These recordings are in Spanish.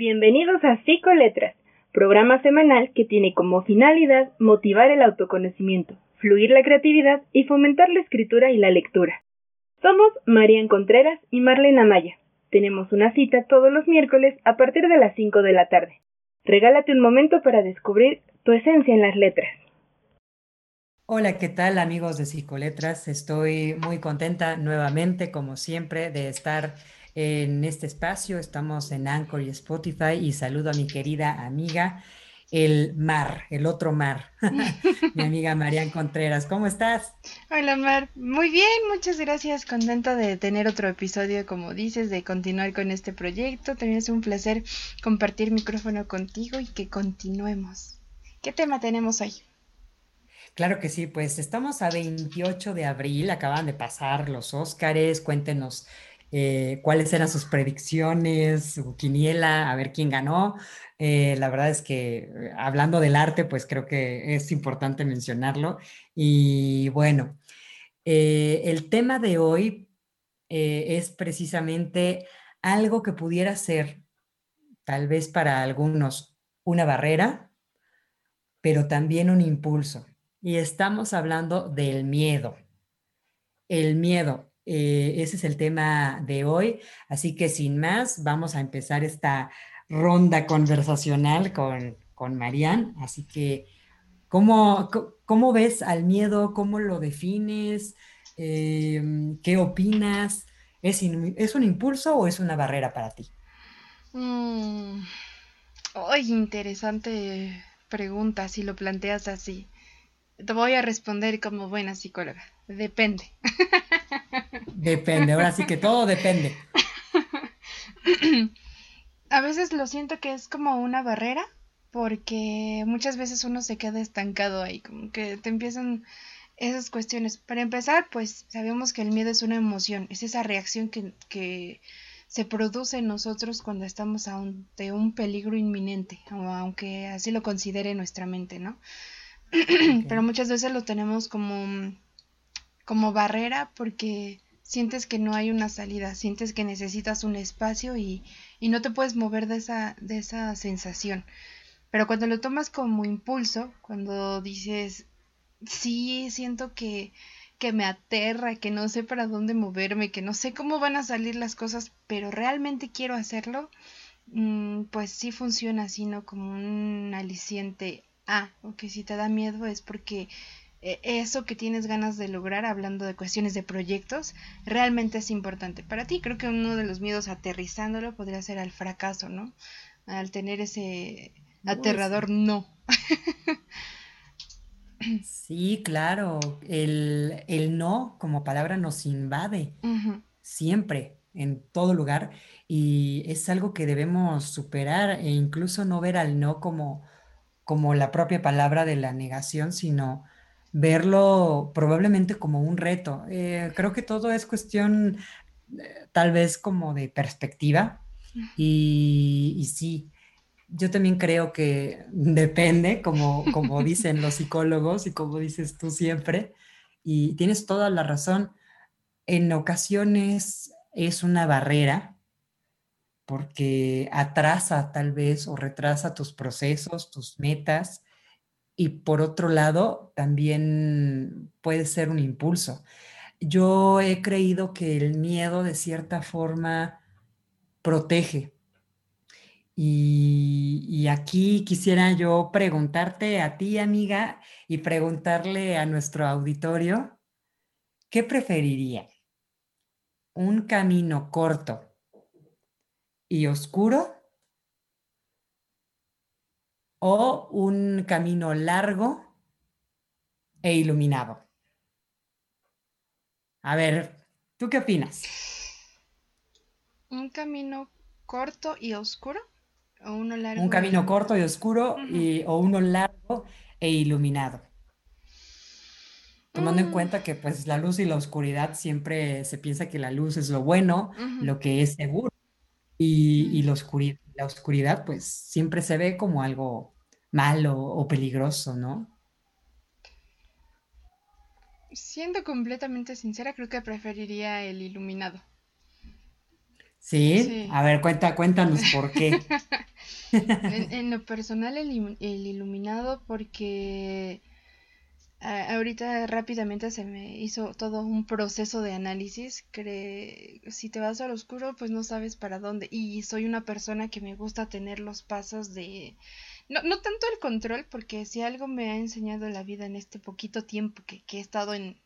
Bienvenidos a Psicoletras, programa semanal que tiene como finalidad motivar el autoconocimiento, fluir la creatividad y fomentar la escritura y la lectura. Somos Marian Contreras y Marlene Amaya. Tenemos una cita todos los miércoles a partir de las 5 de la tarde. Regálate un momento para descubrir tu esencia en las letras. Hola, ¿qué tal amigos de Psicoletras? Estoy muy contenta nuevamente, como siempre, de estar en este espacio. Estamos en Anchor y Spotify y saludo a mi querida amiga, el mar, el otro mar, mi amiga Marian Contreras. ¿Cómo estás? Hola, Mar. Muy bien, muchas gracias. Contenta de tener otro episodio, como dices, de continuar con este proyecto. También es un placer compartir micrófono contigo y que continuemos. ¿Qué tema tenemos hoy? Claro que sí, pues estamos a 28 de abril, acaban de pasar los Óscares, cuéntenos eh, cuáles eran sus predicciones, su quiniela, a ver quién ganó. Eh, la verdad es que eh, hablando del arte, pues creo que es importante mencionarlo. Y bueno, el tema de hoy es precisamente algo que pudiera ser, tal vez para algunos, una barrera, pero también un impulso. Y estamos hablando del miedo. El miedo, eh, ese es el tema de hoy. Así que sin más, vamos a empezar esta ronda conversacional con, con Marian. Así que, ¿cómo, ¿cómo, ves al miedo? ¿Cómo lo defines? Em, ¿Qué opinas? ¿Es, ¿Es, un impulso o es una barrera para ti? Mm, interesante pregunta si lo planteas así. Te voy a responder como buena psicóloga. Depende. Depende, ahora sí que todo depende. A veces lo siento que es como una barrera porque muchas veces uno se queda estancado ahí, como que te empiezan esas cuestiones. Para empezar, pues sabemos que el miedo es una emoción, es esa reacción que, que se produce en nosotros cuando estamos ante un peligro inminente, o aunque así lo considere nuestra mente, ¿no? Pero muchas veces lo tenemos como, como barrera porque sientes que no hay una salida, sientes que necesitas un espacio y, y no te puedes mover de esa, de esa sensación. Pero cuando lo tomas como impulso, cuando dices, sí, siento que, que me aterra, que no sé para dónde moverme, que no sé cómo van a salir las cosas, pero realmente quiero hacerlo, mm, pues sí funciona así, ¿no? Como un aliciente. Ah, o que si te da miedo es porque e, eso que tienes ganas de lograr, hablando de cuestiones de proyectos, realmente es importante para ti. Creo que uno de los miedos aterrizándolo podría ser al fracaso, ¿no? Al tener ese aterrador no. sí, claro, el, no como palabra nos invade siempre, en todo lugar, y es algo que debemos superar e incluso no ver al no como, como la propia palabra de la negación, sino verlo probablemente como un reto. Eh, creo que todo es cuestión eh, tal vez como de perspectiva y, sí, yo también creo que depende, como, como dicen los psicólogos y como dices tú siempre, y tienes toda la razón, en ocasiones es una barrera porque atrasa tal vez o retrasa tus procesos, tus metas, y por otro lado, también puede ser un impulso. Yo he creído que el miedo de cierta forma protege. Y, aquí quisiera yo preguntarte a ti, amiga, y preguntarle a nuestro auditorio, ¿qué preferiría? ¿Un camino corto y oscuro o un camino largo e iluminado. A ver, ¿tú qué opinas? ¿Un camino corto y oscuro? ¿O uno largo? Un camino corto y oscuro y, o uno largo e iluminado. Tomando en mm. cuenta que pues la luz y la oscuridad siempre se piensa que la luz es lo bueno, lo que es seguro. Y, y la oscuridad la oscuridad pues siempre se ve como algo malo o peligroso, ¿no? Siendo completamente sincera, creo que preferiría el iluminado. ¿Sí? A ver, cuenta, cuéntanos por qué. en, lo personal, el, iluminado, porque ahorita rápidamente se me hizo todo un proceso de análisis. que si te vas al oscuro, pues no sabes para dónde. Y soy una persona que me gusta tener los pasos de... No, no tanto el control, porque si algo me ha enseñado la vida en este poquito tiempo que, que he estado en,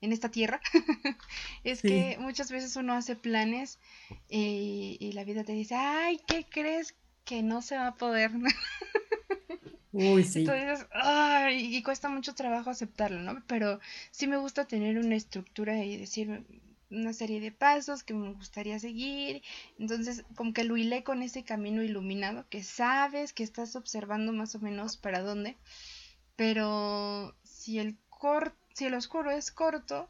en esta tierra, es que muchas veces uno hace planes y, y, la vida te dice, ay, ¿qué crees que no se va a poder? Uy, sí. Entonces, y cuesta mucho trabajo aceptarlo, ¿no? Pero sí me gusta tener una estructura y decir una serie de pasos que me gustaría seguir. Entonces, como que lo hilé con ese camino iluminado que sabes que estás observando más o menos para dónde. Pero si el corto si el oscuro es corto,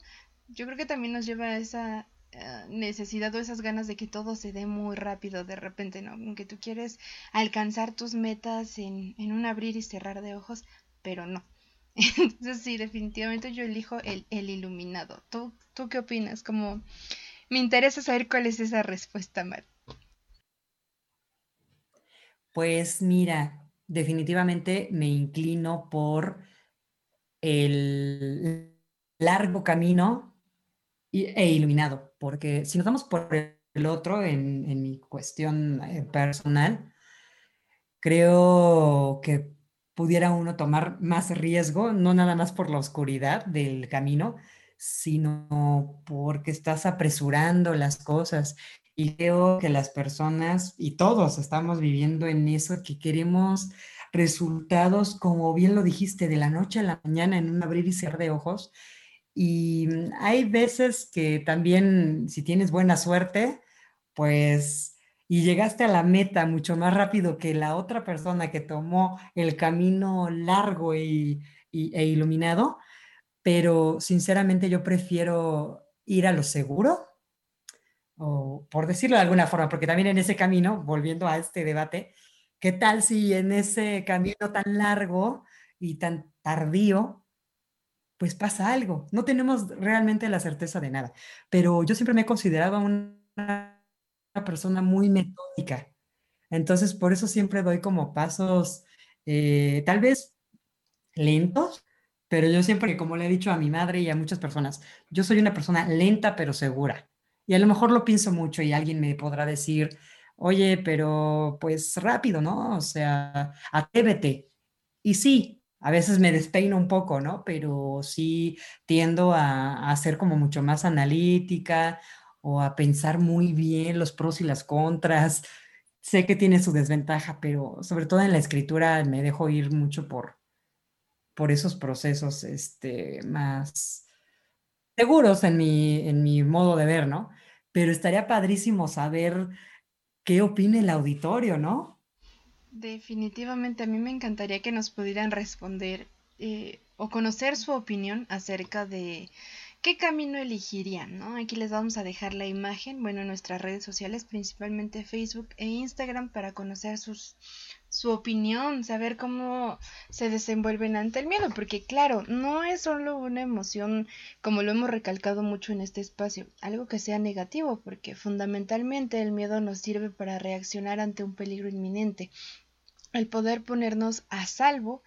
yo creo que también nos lleva a esa eh, necesidad o esas ganas de que todo se dé muy rápido de repente, ¿no? Que tú quieres alcanzar tus metas en, en un abrir y cerrar de ojos, pero no. Entonces sí, definitivamente yo elijo el, el iluminado. ¿Tú, ¿Tú qué opinas? Como me interesa saber cuál es esa respuesta, Mar. Pues mira, definitivamente me inclino por el largo camino e iluminado, porque si nos vamos por el otro, en, mi cuestión eh, personal, creo que pudiera uno tomar más riesgo, no nada más por la oscuridad del camino, sino porque estás apresurando las cosas. Y creo que las personas y todos estamos viviendo en eso que queremos resultados, como bien lo dijiste, de la noche a la mañana en un abrir y cerrar de ojos. Y mm, hay veces que también, si tienes buena suerte, pues, y llegaste a la meta mucho más rápido que la otra persona que tomó el camino largo y, e iluminado, pero sinceramente yo prefiero ir a lo seguro, o por decirlo de alguna forma, porque también en ese camino, volviendo a este debate, ¿Qué tal si en ese camino tan largo y tan tardío, pues pasa algo? No tenemos realmente la certeza de nada, pero yo siempre me he considerado una, persona muy metódica. Entonces, por eso siempre doy como pasos, eh, tal vez lentos, pero yo siempre, como le he dicho a mi madre y a muchas personas, yo soy una persona lenta pero segura. Y a lo mejor lo pienso mucho y alguien me podrá decir, oye, pero pues rápido, ¿no? O sea, atrévete. Y sí, a veces me despeino un poco, ¿no? Pero sí tiendo a, a, ser como mucho más analítica o a pensar muy bien los pros y las contras. Sé que tiene su desventaja, pero sobre todo en la escritura me dejo ir mucho por, por esos procesos este, más seguros en mi, en mi modo de ver, ¿no? Pero estaría padrísimo saber qué opina el auditorio, ¿no? Definitivamente, a mí me encantaría que nos pudieran responder eh, o conocer su opinión acerca de qué camino elegirían, ¿no? Aquí les vamos a dejar la imagen, bueno, en nuestras redes sociales, principalmente Facebook e Instagram, para conocer sus, su opinión, saber cómo se desenvuelven ante el miedo, porque claro, no es solo una emoción, como lo hemos recalcado mucho en este espacio, algo que sea negativo, porque fundamentalmente el miedo nos sirve para reaccionar ante un peligro inminente, el poder ponernos a salvo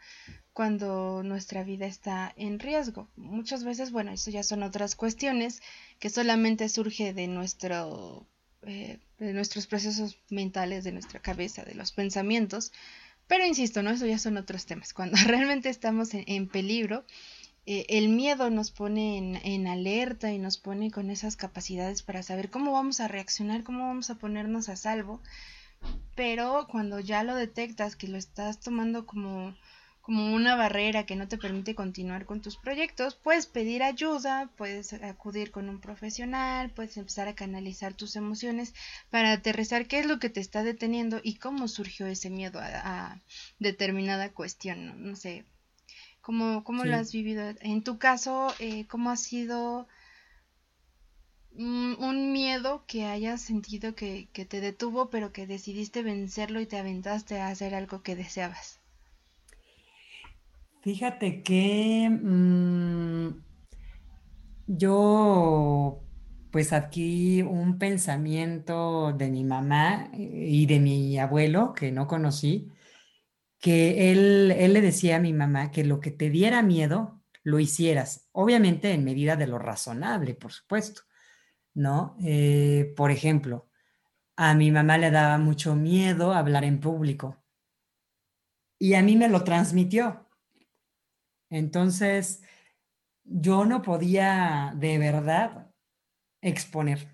cuando nuestra vida está en riesgo. Muchas veces, bueno, eso ya son otras cuestiones que solamente surge de nuestro eh, de nuestros procesos mentales, de nuestra cabeza, de los pensamientos. Pero insisto, ¿no? Eso ya son otros temas. Cuando realmente estamos en, peligro, eh, el miedo nos pone en, en, alerta y nos pone con esas capacidades para saber cómo vamos a reaccionar, cómo vamos a ponernos a salvo. Pero cuando ya lo detectas, que lo estás tomando como como una barrera que no te permite continuar con tus proyectos, puedes pedir ayuda, puedes acudir con un profesional, puedes empezar a canalizar tus emociones para aterrizar qué es lo que te está deteniendo y cómo surgió ese miedo a, determinada cuestión, no, sé, cómo, cómo lo has vivido. En tu caso, eh, ¿cómo ha sido un miedo que hayas sentido que, que te detuvo, pero que decidiste vencerlo y te aventaste a hacer algo que deseabas? Fíjate que mm, yo pues adquirí un pensamiento de mi mamá eh, y de mi abuelo, que no conocí, que él, él le decía a mi mamá que lo que te diera miedo, lo hicieras, obviamente en medida de lo razonable, por supuesto, ¿no? Eh, por ejemplo, a mi mamá le daba mucho miedo hablar en público y a mí me lo transmitió. Entonces, yo no podía de verdad exponer.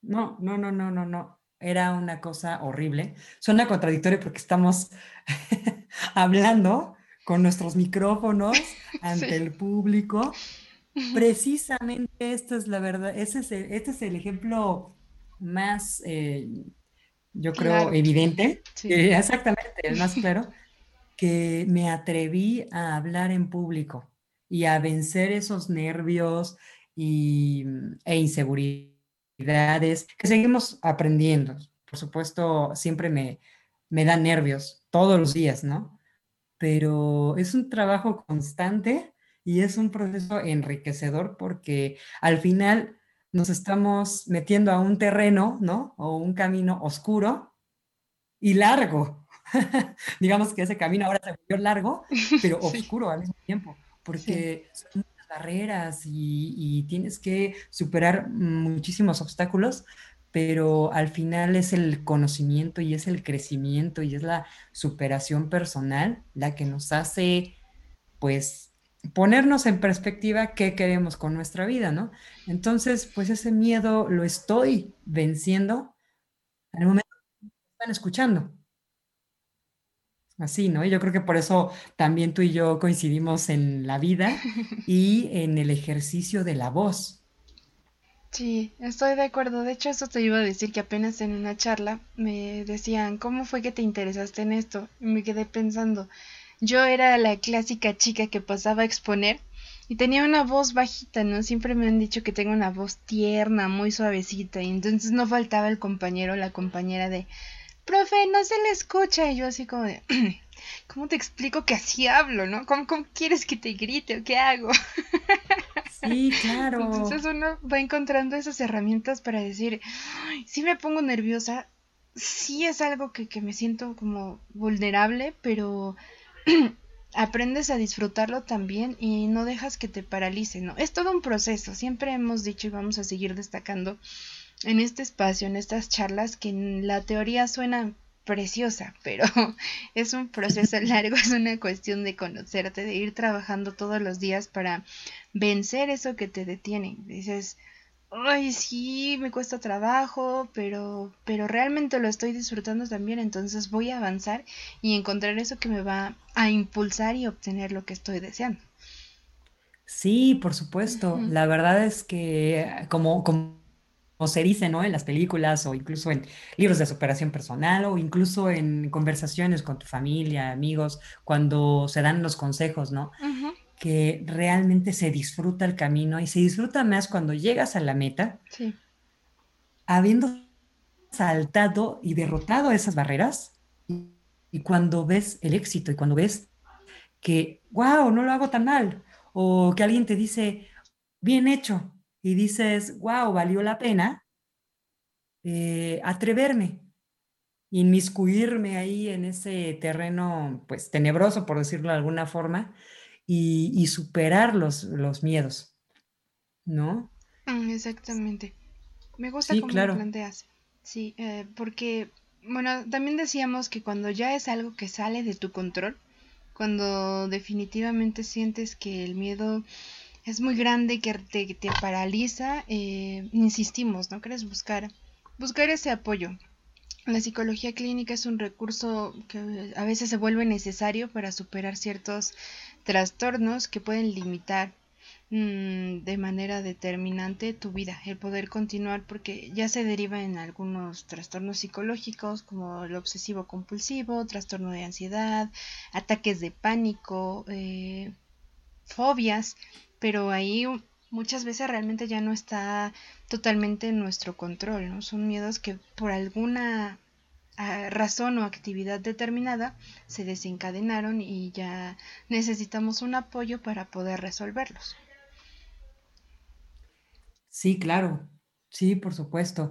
No, no, no, no, no, no. Era una cosa horrible. Suena contradictorio porque estamos hablando con nuestros micrófonos ante el público. Precisamente esto es la verdad, es este es el ejemplo más, eh, yo creo, evidente. exactamente, el más claro, que me atreví a hablar en público y a vencer esos nervios y, e inseguridades que seguimos aprendiendo. Por supuesto, siempre me, me dan nervios todos los días, ¿no? Pero es un trabajo constante y es un proceso enriquecedor porque al final nos estamos metiendo a un terreno, ¿no? O un camino oscuro y largo. Digamos que ese camino ahora se volvió largo, pero oscuro al mismo tiempo, porque son muchas barreras y, y, tienes que superar muchísimos obstáculos, pero al final es el conocimiento y es el crecimiento y es la superación personal la que nos hace, pues, ponernos en perspectiva qué queremos con nuestra vida, ¿no? Entonces, pues ese miedo lo estoy venciendo en el momento que están escuchando. Así, ¿no? Y yo creo que por eso también tú y yo coincidimos en la vida y en el ejercicio de la voz. Sí, estoy de acuerdo. De hecho, eso te iba a decir que apenas en una charla me decían, ¿cómo fue que te interesaste en esto? Y me quedé pensando, yo era la clásica chica que pasaba a exponer y tenía una voz bajita, ¿no? Siempre me han dicho que tengo una voz tierna, muy suavecita y entonces no faltaba el compañero o la compañera de, profe, no se le escucha y yo así como de, ¿cómo te explico que así hablo, no? ¿Cómo, quieres que te grite o qué hago? Sí, claro. Entonces uno va encontrando esas herramientas para decir, si me pongo nerviosa, sí es algo que, que me siento como vulnerable, pero aprendes a disfrutarlo también y no dejas que te paralice, ¿no? Es todo un proceso, siempre hemos dicho y vamos a seguir destacando en este espacio, en estas charlas, que en la teoría suena preciosa, pero es un proceso largo, es una cuestión de conocerte, de ir trabajando todos los días para vencer eso que te detiene. Dices, ay, sí, me cuesta trabajo, pero, pero realmente lo estoy disfrutando también, entonces voy a avanzar y encontrar eso que me va a impulsar y obtener lo que estoy deseando. Sí, por supuesto. La verdad es que como, como se dice, ¿no? En las películas o incluso en libros de superación personal o incluso en conversaciones con tu familia, amigos, cuando se dan los consejos, ¿no? que realmente se disfruta el camino y se disfruta más cuando llegas a la meta, habiendo saltado y derrotado esas barreras y, cuando ves el éxito y cuando ves que, wow, no lo hago tan mal, o que alguien te dice, bien hecho, y dices, wow, valió la pena eh, atreverme, inmiscuirme ahí en ese terreno, pues tenebroso, por decirlo de alguna forma, y, superar los, los, miedos, ¿no? Mm, exactamente. Me gusta cómo lo planteas. Sí, eh, porque, bueno, también decíamos que cuando ya es algo que sale de tu control, cuando definitivamente sientes que el miedo es muy grande, que te, te paraliza, eh, insistimos, ¿no? Quieres buscar, buscar ese apoyo. La psicología clínica es un recurso que a veces se vuelve necesario para superar ciertos trastornos que pueden limitar mm, de manera determinante tu vida, el poder continuar porque ya se deriva en algunos trastornos psicológicos como el obsesivo compulsivo, trastorno de ansiedad, ataques de pánico, eh, fobias, pero ahí muchas veces realmente ya no está totalmente en nuestro control, ¿no? Son miedos que por alguna razón o actividad determinada se desencadenaron y ya necesitamos un apoyo para poder resolverlos. Sí, claro. Sí, por supuesto.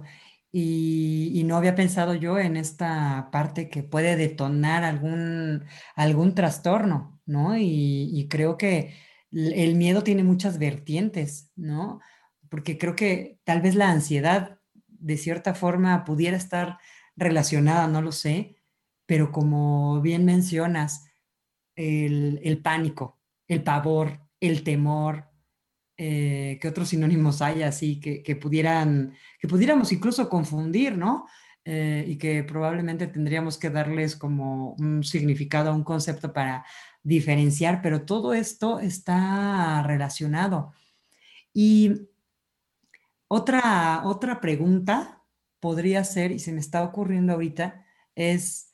Y, no había pensado yo en esta parte que puede detonar algún, algún trastorno, ¿no? Y, creo que el miedo tiene muchas vertientes, ¿no? Porque creo que tal vez la ansiedad de cierta forma pudiera estar relacionada, no lo sé, pero como bien mencionas, el, pánico, el pavor, el temor, eh, ¿qué otros sinónimos hay así que, pudieran, que pudiéramos incluso confundir, ¿no? Eh, y que probablemente tendríamos que darles como un significado, un concepto para diferenciar, pero todo esto está relacionado. Y otra, otra pregunta podría ser, y se me está ocurriendo ahorita, es,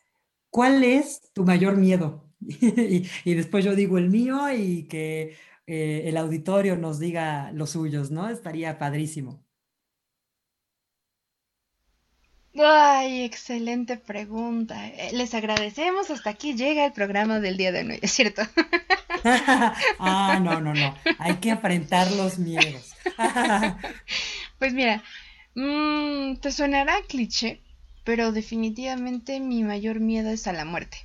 ¿cuál es tu mayor miedo? y, después yo digo el mío y que eh, el auditorio nos diga los suyos, ¿no? Estaría padrísimo. Ay, excelente pregunta. Eh, les agradecemos. Hasta aquí llega el programa del día de hoy, ¿es cierto? ah, no, no, no. Hay que enfrentar los miedos. pues mira, mmm, te sonará cliché, pero definitivamente mi mayor miedo es a la muerte.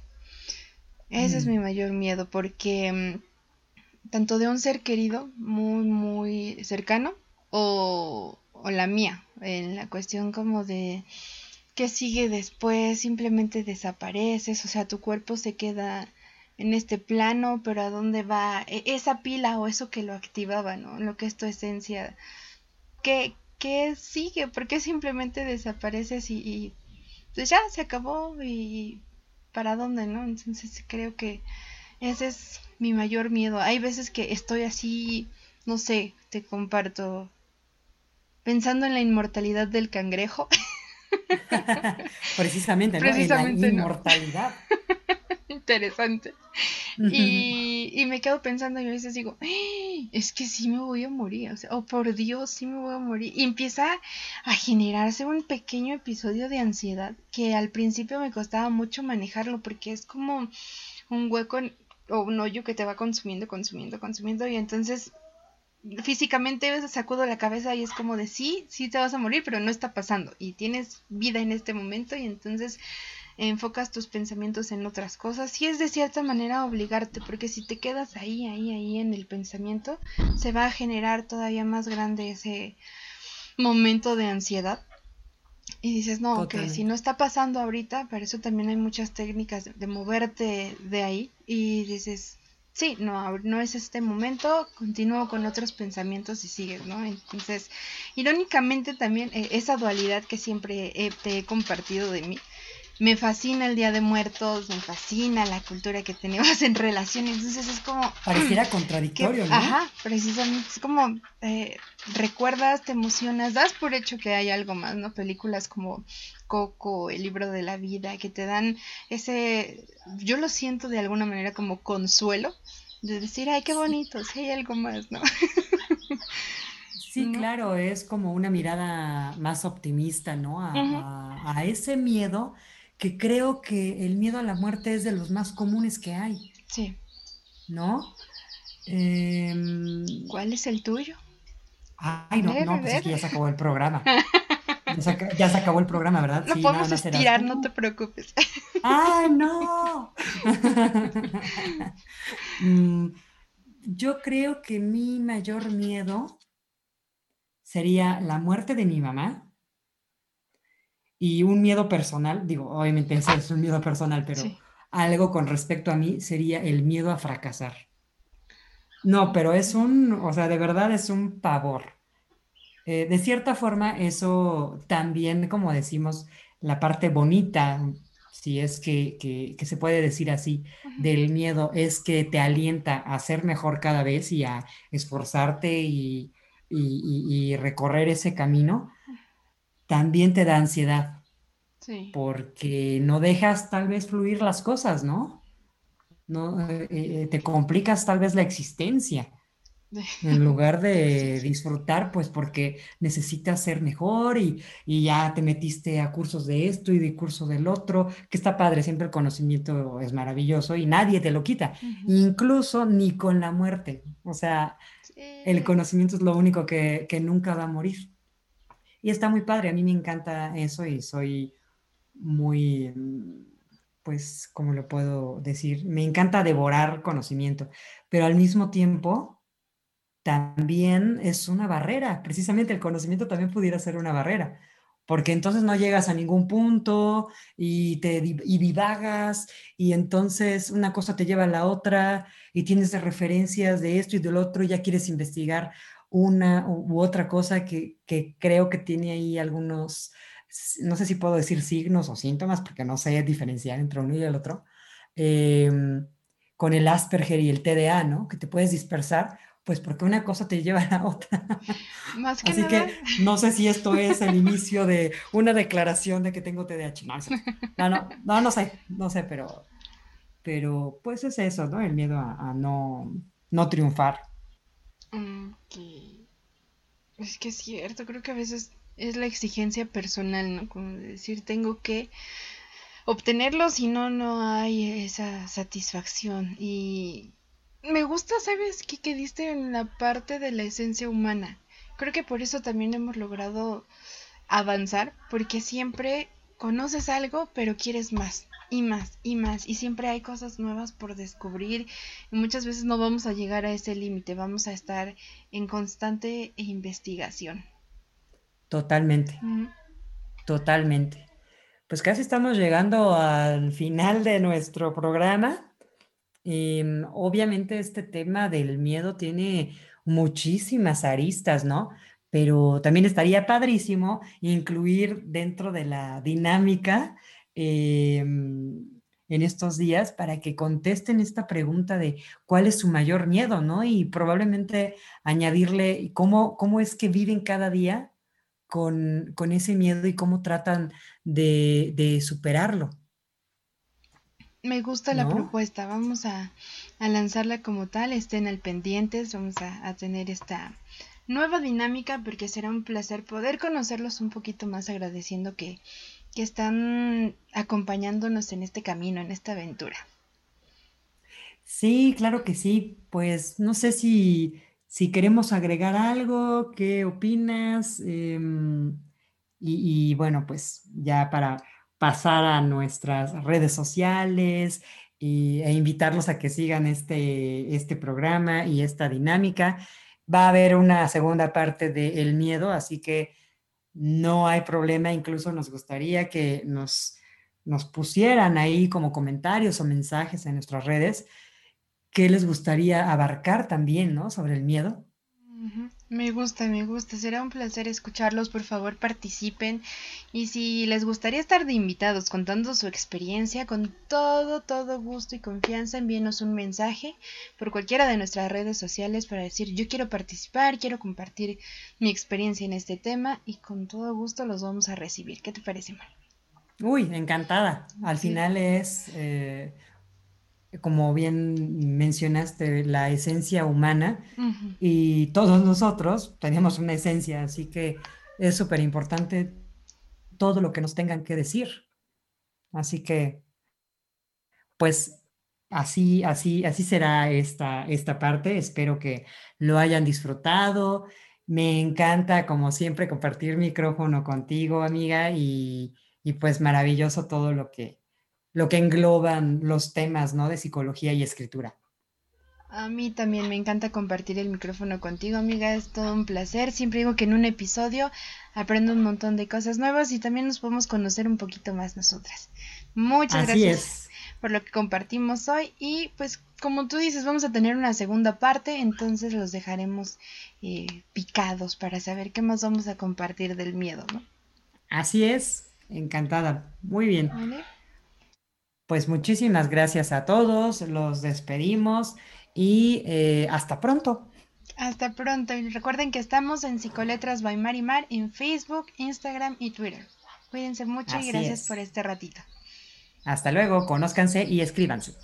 Ese es mi mm. mayor miedo porque mm, tanto de un ser querido muy, muy cercano o, o la mía, en la cuestión como de qué sigue después, simplemente desapareces, o sea, tu cuerpo se queda en este plano, pero a dónde va e, esa pila o eso que lo activaba, ¿no? Lo que es tu esencia. ¿Qué, qué sigue? ¿Por qué simplemente desapareces y, y pues ya se acabó y para dónde, ¿no? Entonces creo que ese es mi mayor miedo. Hay veces que estoy así, no sé, te comparto, pensando en la inmortalidad del cangrejo. Precisamente, ¿no? Precisamente, la inmortalidad. Interesante. Y, me quedo pensando y a veces digo, es que sí me voy a morir, o sea, oh por Dios, sí me voy a morir. Y empieza a generarse un pequeño episodio de ansiedad que al principio me costaba mucho manejarlo porque es como un hueco o un hoyo que te va consumiendo, consumiendo, consumiendo y entonces físicamente sacudo la cabeza y es como de sí, sí te vas a morir, pero no está pasando y tienes vida en este momento y entonces enfocas tus pensamientos en otras cosas. Y es de cierta manera obligarte porque si te quedas ahí, ahí, ahí en el pensamiento se va a generar todavía más grande ese momento de ansiedad. Y dices, no, ok, si no está pasando ahorita, para eso también hay muchas técnicas de, moverte de ahí y dices, sí, no, no es este momento, continúo con otros pensamientos y sigues, ¿no? Entonces, irónicamente también eh, esa dualidad que siempre te he compartido de mí, me fascina el Día de Muertos, me fascina la cultura que tenemos en relaciones, entonces es como... Pareciera contradictorio, ¿no? Ajá, precisamente, es como eh, recuerdas, te emocionas, das por hecho que hay algo más, ¿no? Películas como Coco, El libro de la vida, que te dan ese, yo lo siento de alguna manera como consuelo, de decir, ay, qué bonito, si hay algo más, ¿no? Sí, claro, es como una mirada más optimista, ¿no? a ese miedo que creo que el miedo a la muerte es de los más comunes que hay. Sí. ¿No? Em, ¿Cuál es el tuyo? Ay, no, no, pues es que ya se acabó el programa. Ya se, acabó el programa, ¿verdad? No podemos estirar, no te preocupes. ¡Ay, no! Mm, yo creo que mi mayor miedo sería la muerte de mi mamá y un miedo personal, digo, obviamente ese es un miedo personal, pero algo con respecto a mí sería el miedo a fracasar. No, pero es un, o sea, de verdad es un pavor. Eh, de cierta forma, eso también, como decimos, la parte bonita, si es que, se puede decir así, del miedo es que te alienta a ser mejor cada vez y a esforzarte y recorrer ese camino también te da ansiedad. Sí. Porque no dejas tal vez fluir las cosas, ¿no? no eh, eh, te complicas tal vez la existencia. En lugar de disfrutar, pues porque necesitas ser mejor y, ya te metiste a cursos de esto y de curso del otro, que está padre, siempre el conocimiento es maravilloso y nadie te lo quita, incluso ni con la muerte. O sea, el conocimiento es lo único que, que nunca va a morir. Y está muy padre, a mí me encanta eso y soy muy, pues, ¿cómo lo puedo decir? Me encanta devorar conocimiento, pero al mismo tiempo también es una barrera, precisamente el conocimiento también pudiera ser una barrera porque entonces no llegas a ningún punto y te y divagas y entonces una cosa te lleva a la otra y tienes referencias de esto y del otro y ya quieres investigar una u, otra cosa que, que, creo que tiene ahí algunos, no sé si puedo decir signos o síntomas porque no sé diferenciar entre uno y el otro, em, con el Asperger y el TDA, ¿no? Que te puedes dispersar pues porque una cosa te lleva a la otra. Más que Así que no sé si esto es el inicio de una declaración de que tengo TDAH. No, no, no, no, sé, no sé, pero, pero pues es eso, ¿no? El miedo a, no, no triunfar. Es que es cierto, creo que a veces es la exigencia personal, ¿no? Como decir, tengo que obtenerlo, si no, no hay esa satisfacción. Y me gusta, ¿sabes qué? Que diste en la parte de la esencia humana. Creo que por eso también hemos logrado avanzar, porque siempre conoces algo, pero quieres más y más y más. Y siempre hay cosas nuevas por descubrir. Y muchas veces no vamos a llegar a ese límite, vamos a estar en constante investigación. Totalmente. Totalmente. Pues casi estamos llegando al final de nuestro programa. Em, obviamente este tema del miedo tiene muchísimas aristas, ¿no? Pero también estaría padrísimo incluir dentro de la dinámica em, en estos días para que contesten esta pregunta de cuál es su mayor miedo, ¿no? Y probablemente añadirle cómo, cómo es que viven cada día con, ese miedo y cómo tratan de superarlo. Me gusta la propuesta, vamos a, lanzarla como tal, estén al pendientes, vamos a, tener esta nueva dinámica porque será un placer poder conocerlos un poquito más agradeciendo que, que están acompañándonos en este camino, en esta aventura. Sí, claro que sí. Pues no sé si, si queremos agregar algo, qué opinas. Em, y, bueno, pues ya para, pasar a nuestras redes sociales e invitarlos a que sigan este, este programa y esta dinámica. Va a haber una segunda parte de El Miedo, así que no hay problema, incluso nos gustaría que nos, nos pusieran ahí como comentarios o mensajes en nuestras redes qué les gustaría abarcar también, ¿no? Sobre el miedo. Me gusta, me gusta. Será un placer escucharlos. Por favor, participen. Y si les gustaría estar de invitados contando su experiencia, con todo, todo gusto y confianza, envíenos un mensaje por cualquiera de nuestras redes sociales para decir yo quiero participar, quiero compartir mi experiencia en este tema y con todo gusto los vamos a recibir. ¿Qué te parece, Mar? Uy, encantada. Al final es eh, como bien mencionaste, la esencia humana y todos nosotros tenemos una esencia, así que es súper importante todo lo que nos tengan que decir. Así que, pues así, así, así será esta, esta parte. Espero que lo hayan disfrutado. Me encanta, como siempre, compartir micrófono contigo, amiga, y, y pues maravilloso todo lo que, lo que engloban los temas, ¿no? De psicología y escritura. A mí también me encanta compartir el micrófono contigo, amiga. Es todo un placer. Siempre digo que en un episodio aprendo un montón de cosas nuevas y también nos podemos conocer un poquito más nosotras. Muchas gracias por lo que compartimos hoy. Y pues, como tú dices, vamos a tener una segunda parte. Entonces los dejaremos eh, picados para saber qué más vamos a compartir del miedo, ¿no? Así es. Encantada. Muy bien. Pues muchísimas gracias a todos, los despedimos y eh, hasta pronto. Hasta pronto y recuerden que estamos en Psicoletras by Marimar en Facebook, Instagram y Twitter. Cuídense mucho y gracias por este ratito. Hasta luego, conózcanse y escríbanse.